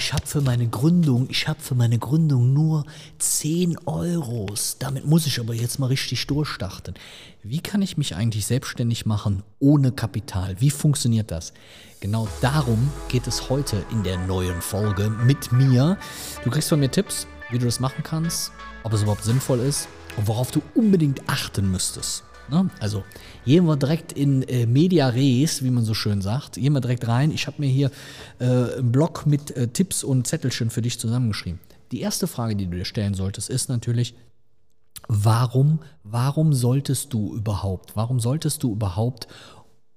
ich habe für meine Gründung, ich habe für meine Gründung nur 10 Euros. Damit muss ich aber jetzt mal richtig durchstarten. Wie kann ich mich eigentlich selbstständig machen ohne Kapital? Wie funktioniert das? Genau darum geht es heute in der neuen Folge mit mir. Du kriegst von mir Tipps, wie du das machen kannst, ob es überhaupt sinnvoll ist und worauf du unbedingt achten müsstest. Ne? Also gehen wir direkt in äh, Media Res, wie man so schön sagt. Gehen wir direkt rein. Ich habe mir hier äh, einen Blog mit äh, Tipps und Zettelchen für dich zusammengeschrieben. Die erste Frage, die du dir stellen solltest, ist natürlich, warum, warum solltest du überhaupt, warum solltest du überhaupt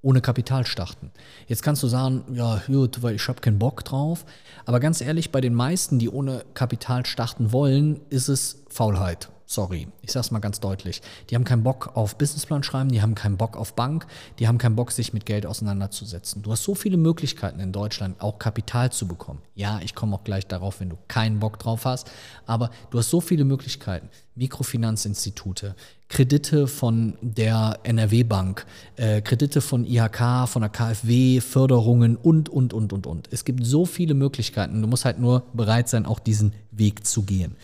ohne Kapital starten. Jetzt kannst du sagen, ja, gut, weil ich habe keinen Bock drauf. Aber ganz ehrlich, bei den meisten, die ohne Kapital starten wollen, ist es Faulheit. Sorry, ich sag's mal ganz deutlich. Die haben keinen Bock auf Businessplan schreiben, die haben keinen Bock auf Bank, die haben keinen Bock, sich mit Geld auseinanderzusetzen. Du hast so viele Möglichkeiten in Deutschland, auch Kapital zu bekommen. Ja, ich komme auch gleich darauf, wenn du keinen Bock drauf hast, aber du hast so viele Möglichkeiten. Mikrofinanzinstitute, Kredite von der NRW-Bank, äh, Kredite von IHK, von der KfW, Förderungen und, und, und, und, und. Es gibt so viele Möglichkeiten. Du musst halt nur bereit sein, auch diesen Weg zu gehen.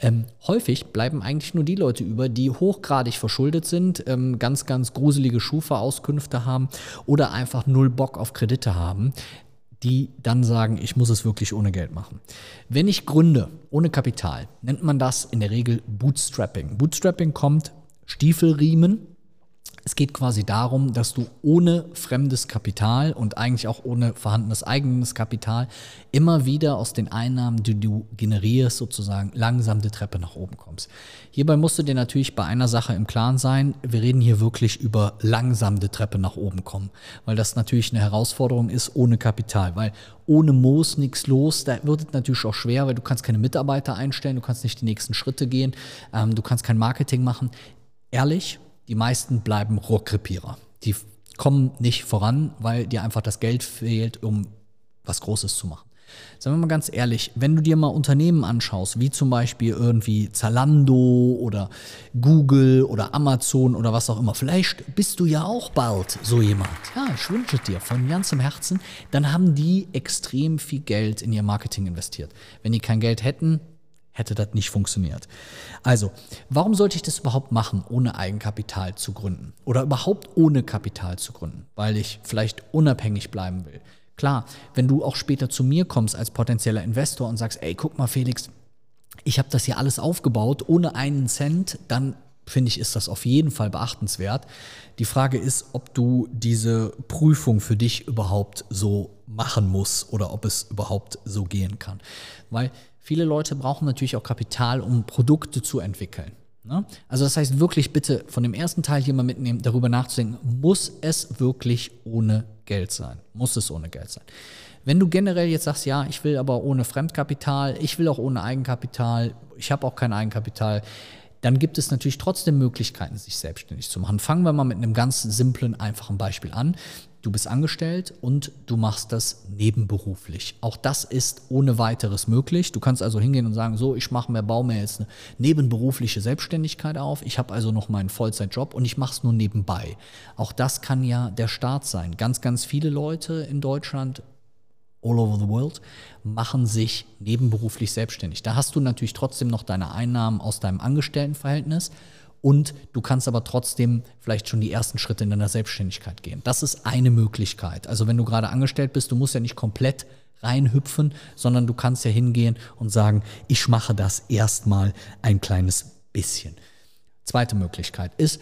Ähm, häufig bleiben eigentlich nur die Leute über, die hochgradig verschuldet sind, ähm, ganz, ganz gruselige Schufa-Auskünfte haben oder einfach null Bock auf Kredite haben die dann sagen, ich muss es wirklich ohne Geld machen. Wenn ich gründe ohne Kapital, nennt man das in der Regel Bootstrapping. Bootstrapping kommt Stiefelriemen es geht quasi darum, dass du ohne fremdes Kapital und eigentlich auch ohne vorhandenes eigenes Kapital immer wieder aus den Einnahmen, die du generierst, sozusagen langsam die Treppe nach oben kommst. Hierbei musst du dir natürlich bei einer Sache im Klaren sein, wir reden hier wirklich über langsam die Treppe nach oben kommen, weil das natürlich eine Herausforderung ist ohne Kapital, weil ohne Moos nichts los. Da wird es natürlich auch schwer, weil du kannst keine Mitarbeiter einstellen, du kannst nicht die nächsten Schritte gehen, ähm, du kannst kein Marketing machen. Ehrlich, die meisten bleiben Rohrkrepierer. Die kommen nicht voran, weil dir einfach das Geld fehlt, um was Großes zu machen. Sagen wir mal ganz ehrlich, wenn du dir mal Unternehmen anschaust, wie zum Beispiel irgendwie Zalando oder Google oder Amazon oder was auch immer, vielleicht bist du ja auch bald so jemand. Ja, ich wünsche dir von ganzem Herzen, dann haben die extrem viel Geld in ihr Marketing investiert. Wenn die kein Geld hätten, hätte das nicht funktioniert. Also, warum sollte ich das überhaupt machen, ohne Eigenkapital zu gründen? Oder überhaupt ohne Kapital zu gründen? Weil ich vielleicht unabhängig bleiben will. Klar, wenn du auch später zu mir kommst als potenzieller Investor und sagst, ey, guck mal, Felix, ich habe das hier alles aufgebaut ohne einen Cent, dann finde ich, ist das auf jeden Fall beachtenswert. Die Frage ist, ob du diese Prüfung für dich überhaupt so machen musst oder ob es überhaupt so gehen kann. Weil Viele Leute brauchen natürlich auch Kapital, um Produkte zu entwickeln. Ne? Also das heißt wirklich bitte von dem ersten Teil hier mal mitnehmen, darüber nachzudenken, muss es wirklich ohne Geld sein? Muss es ohne Geld sein? Wenn du generell jetzt sagst, ja, ich will aber ohne Fremdkapital, ich will auch ohne Eigenkapital, ich habe auch kein Eigenkapital, dann gibt es natürlich trotzdem Möglichkeiten, sich selbstständig zu machen. Fangen wir mal mit einem ganz simplen, einfachen Beispiel an. Du bist angestellt und du machst das nebenberuflich. Auch das ist ohne weiteres möglich. Du kannst also hingehen und sagen, so, ich mache mir, baue mir jetzt eine nebenberufliche Selbstständigkeit auf. Ich habe also noch meinen Vollzeitjob und ich mache es nur nebenbei. Auch das kann ja der Start sein. Ganz, ganz viele Leute in Deutschland all over the world, machen sich nebenberuflich selbstständig. Da hast du natürlich trotzdem noch deine Einnahmen aus deinem Angestelltenverhältnis und du kannst aber trotzdem vielleicht schon die ersten Schritte in deiner Selbstständigkeit gehen. Das ist eine Möglichkeit. Also wenn du gerade angestellt bist, du musst ja nicht komplett reinhüpfen, sondern du kannst ja hingehen und sagen, ich mache das erstmal ein kleines bisschen. Zweite Möglichkeit ist,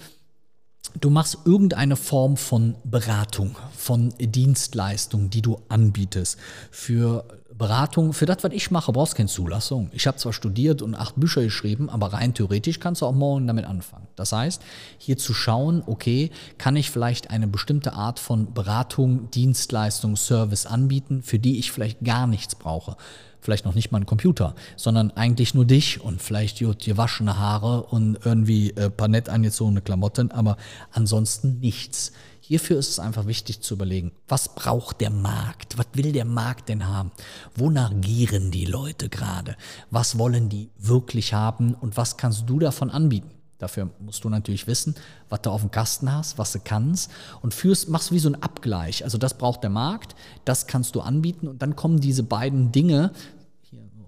du machst irgendeine Form von Beratung, von Dienstleistung, die du anbietest für Beratung, für das, was ich mache, brauchst du keine Zulassung. Ich habe zwar studiert und acht Bücher geschrieben, aber rein theoretisch kannst du auch morgen damit anfangen. Das heißt, hier zu schauen, okay, kann ich vielleicht eine bestimmte Art von Beratung, Dienstleistung, Service anbieten, für die ich vielleicht gar nichts brauche. Vielleicht noch nicht mal einen Computer, sondern eigentlich nur dich und vielleicht die waschene Haare und irgendwie äh, paar nett angezogene Klamotten, aber ansonsten nichts. Hierfür ist es einfach wichtig zu überlegen, was braucht der Markt? Was will der Markt denn haben? Wonach gieren die Leute gerade? Was wollen die wirklich haben und was kannst du davon anbieten? Dafür musst du natürlich wissen, was du auf dem Kasten hast, was du kannst und führst, machst wie so ein Abgleich. Also das braucht der Markt, das kannst du anbieten und dann kommen diese beiden Dinge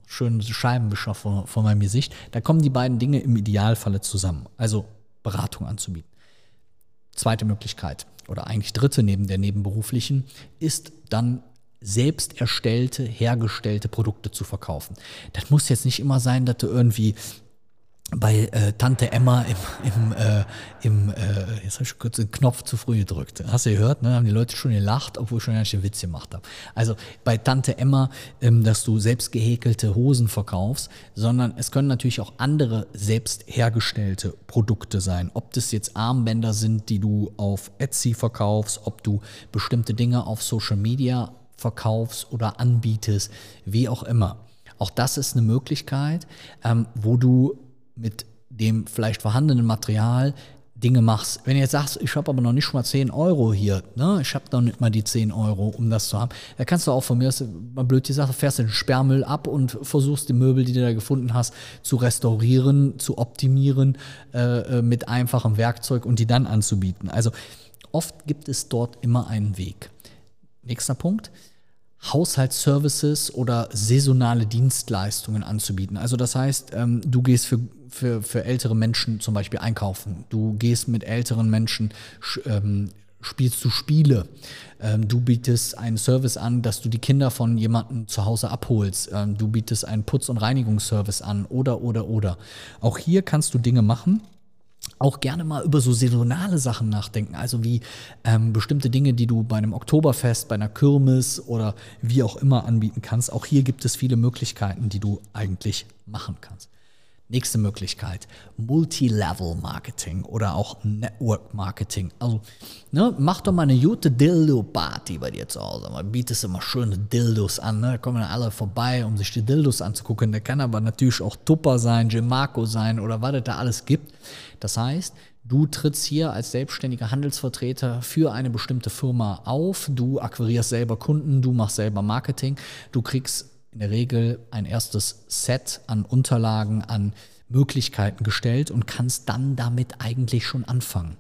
schönen Scheibenwischer vor, vor meinem Gesicht. Da kommen die beiden Dinge im Idealfalle zusammen. Also Beratung anzubieten. Zweite Möglichkeit oder eigentlich dritte neben der nebenberuflichen ist dann selbst erstellte, hergestellte Produkte zu verkaufen. Das muss jetzt nicht immer sein, dass du irgendwie bei äh, Tante Emma im, im, äh, im äh, jetzt habe ich kurz den Knopf zu früh gedrückt. Hast du gehört, ne? Haben die Leute schon gelacht, obwohl ich schon einen Witz gemacht habe. Also bei Tante Emma, ähm, dass du selbst gehäkelte Hosen verkaufst, sondern es können natürlich auch andere selbst hergestellte Produkte sein. Ob das jetzt Armbänder sind, die du auf Etsy verkaufst, ob du bestimmte Dinge auf Social Media verkaufst oder anbietest, wie auch immer. Auch das ist eine Möglichkeit, ähm, wo du mit dem vielleicht vorhandenen Material Dinge machst. Wenn du jetzt sagst, ich habe aber noch nicht mal 10 Euro hier, ne? ich habe noch nicht mal die 10 Euro, um das zu haben, da kannst du auch von mir, mal blöd die Sache, fährst den Sperrmüll ab und versuchst die Möbel, die du da gefunden hast, zu restaurieren, zu optimieren äh, äh mit einfachem Werkzeug und die dann anzubieten. Also oft gibt es dort immer einen Weg. Nächster Punkt. Haushaltsservices oder saisonale Dienstleistungen anzubieten. Also das heißt, ähm, du gehst für, für, für ältere Menschen zum Beispiel einkaufen, du gehst mit älteren Menschen, ähm, spielst du Spiele, ähm, du bietest einen Service an, dass du die Kinder von jemandem zu Hause abholst, ähm, du bietest einen Putz- und Reinigungsservice an oder, oder, oder. Auch hier kannst du Dinge machen auch gerne mal über so saisonale Sachen nachdenken, also wie ähm, bestimmte Dinge, die du bei einem Oktoberfest, bei einer Kirmes oder wie auch immer anbieten kannst. Auch hier gibt es viele Möglichkeiten, die du eigentlich machen kannst. Nächste Möglichkeit, Multilevel-Marketing oder auch Network-Marketing. Also, ne, mach doch mal eine gute Dildo-Party bei dir zu Hause. Man bietet immer schöne Dildos an. Ne? Da kommen dann alle vorbei, um sich die Dildos anzugucken. Der kann aber natürlich auch Tupper sein, Gemarco sein oder was es da alles gibt. Das heißt, Du trittst hier als selbstständiger Handelsvertreter für eine bestimmte Firma auf, du akquirierst selber Kunden, du machst selber Marketing, du kriegst in der Regel ein erstes Set an Unterlagen, an Möglichkeiten gestellt und kannst dann damit eigentlich schon anfangen.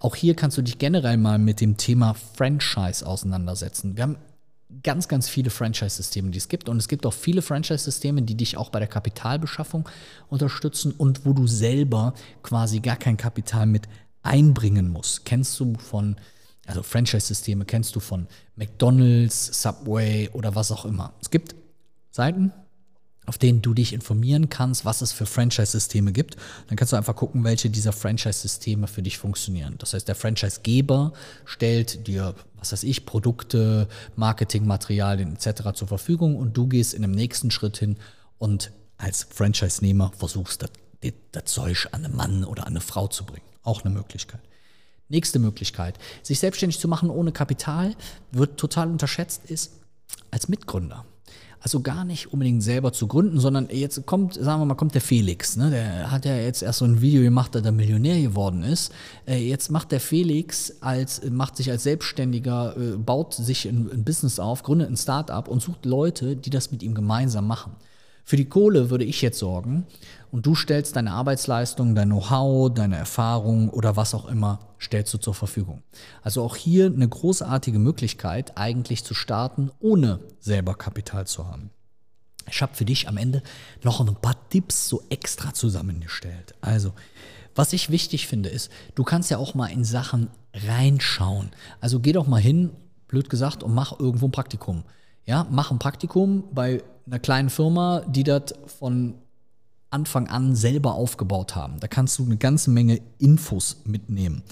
Auch hier kannst du dich generell mal mit dem Thema Franchise auseinandersetzen. Wir haben ganz, ganz viele Franchise-Systeme, die es gibt. Und es gibt auch viele Franchise-Systeme, die dich auch bei der Kapitalbeschaffung unterstützen und wo du selber quasi gar kein Kapital mit einbringen musst. Kennst du von also Franchise-Systeme kennst du von McDonald's, Subway oder was auch immer. Es gibt Seiten, auf denen du dich informieren kannst, was es für Franchise-Systeme gibt. Dann kannst du einfach gucken, welche dieser Franchise-Systeme für dich funktionieren. Das heißt, der Franchise-Geber stellt dir, was weiß ich, Produkte, Marketingmaterialien etc. zur Verfügung und du gehst in dem nächsten Schritt hin und als Franchise-Nehmer versuchst, das, das Zeug an einen Mann oder an eine Frau zu bringen. Auch eine Möglichkeit. Nächste Möglichkeit, sich selbstständig zu machen ohne Kapital, wird total unterschätzt, ist als Mitgründer. Also gar nicht unbedingt selber zu gründen, sondern jetzt kommt, sagen wir mal, kommt der Felix. Ne? Der hat ja jetzt erst so ein Video gemacht, dass er Millionär geworden ist. Äh, jetzt macht der Felix als, macht sich als Selbstständiger, äh, baut sich ein, ein Business auf, gründet ein Startup und sucht Leute, die das mit ihm gemeinsam machen. Für die Kohle würde ich jetzt sorgen und du stellst deine Arbeitsleistung, dein Know-how, deine Erfahrung oder was auch immer, stellst du zur Verfügung. Also auch hier eine großartige Möglichkeit, eigentlich zu starten, ohne selber Kapital zu haben. Ich habe für dich am Ende noch ein paar Tipps so extra zusammengestellt. Also, was ich wichtig finde, ist, du kannst ja auch mal in Sachen reinschauen. Also geh doch mal hin, blöd gesagt, und mach irgendwo ein Praktikum. Ja, mach ein Praktikum bei einer kleinen Firma, die das von Anfang an selber aufgebaut haben. Da kannst du eine ganze Menge Infos mitnehmen.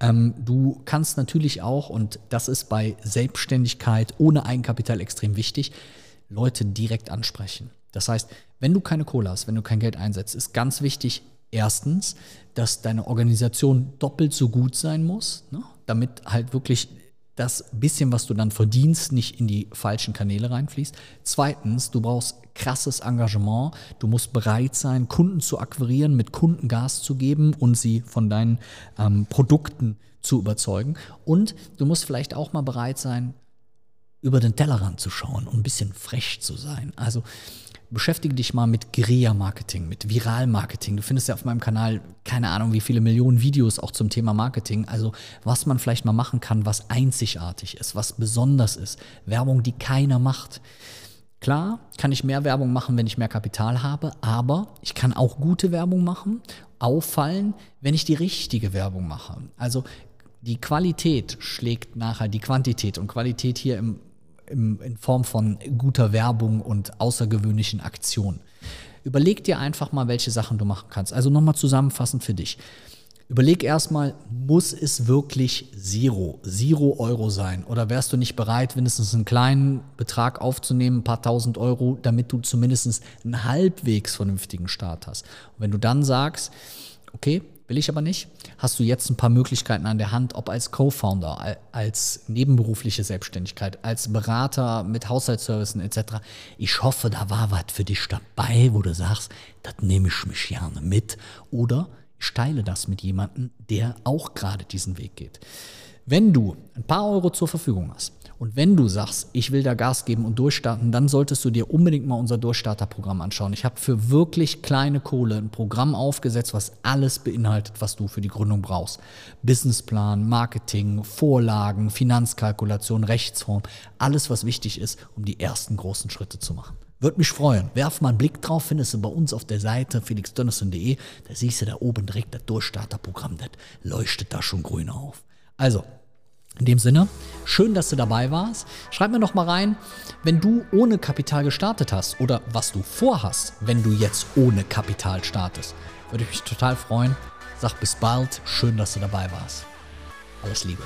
Ähm, du kannst natürlich auch, und das ist bei Selbstständigkeit ohne Eigenkapital extrem wichtig, Leute direkt ansprechen. Das heißt, wenn du keine Kohle hast, wenn du kein Geld einsetzt, ist ganz wichtig, erstens, dass deine Organisation doppelt so gut sein muss, ne? damit halt wirklich das bisschen, was du dann verdienst, nicht in die falschen Kanäle reinfließt. Zweitens, du brauchst krasses Engagement. Du musst bereit sein, Kunden zu akquirieren, mit Kunden Gas zu geben und sie von deinen ähm, Produkten zu überzeugen. Und du musst vielleicht auch mal bereit sein, über den Tellerrand zu schauen und ein bisschen frech zu sein. Also beschäftige dich mal mit Guerilla-Marketing, mit Viral-Marketing. Du findest ja auf meinem Kanal keine Ahnung, wie viele Millionen Videos auch zum Thema Marketing. Also was man vielleicht mal machen kann, was einzigartig ist, was besonders ist. Werbung, die keiner macht. Klar, kann ich mehr Werbung machen, wenn ich mehr Kapital habe, aber ich kann auch gute Werbung machen, auffallen, wenn ich die richtige Werbung mache. Also die Qualität schlägt nachher die Quantität und Qualität hier im, im, in Form von guter Werbung und außergewöhnlichen Aktionen. Überleg dir einfach mal, welche Sachen du machen kannst. Also nochmal zusammenfassend für dich. Überleg erstmal, muss es wirklich Zero, Zero Euro sein? Oder wärst du nicht bereit, mindestens einen kleinen Betrag aufzunehmen, ein paar tausend Euro, damit du zumindest einen halbwegs vernünftigen Start hast? Und wenn du dann sagst, okay, will ich aber nicht, hast du jetzt ein paar Möglichkeiten an der Hand, ob als Co-Founder, als nebenberufliche Selbstständigkeit, als Berater mit Haushaltsservicen etc. Ich hoffe, da war was für dich dabei, wo du sagst, das nehme ich mich gerne mit. Oder ich teile das mit jemandem, der auch gerade diesen Weg geht. Wenn du ein paar Euro zur Verfügung hast und wenn du sagst, ich will da Gas geben und durchstarten, dann solltest du dir unbedingt mal unser Durchstarterprogramm anschauen. Ich habe für wirklich kleine Kohle ein Programm aufgesetzt, was alles beinhaltet, was du für die Gründung brauchst. Businessplan, Marketing, Vorlagen, Finanzkalkulation, Rechtsform, alles, was wichtig ist, um die ersten großen Schritte zu machen. Würde mich freuen. Werf mal einen Blick drauf, findest du bei uns auf der Seite felixdönnerson.de. Da siehst du da oben direkt das Durchstarterprogramm. Das leuchtet da schon grün auf. Also, in dem Sinne, schön, dass du dabei warst. Schreib mir noch mal rein, wenn du ohne Kapital gestartet hast oder was du vorhast, wenn du jetzt ohne Kapital startest. Würde ich mich total freuen. Sag bis bald. Schön, dass du dabei warst. Alles Liebe.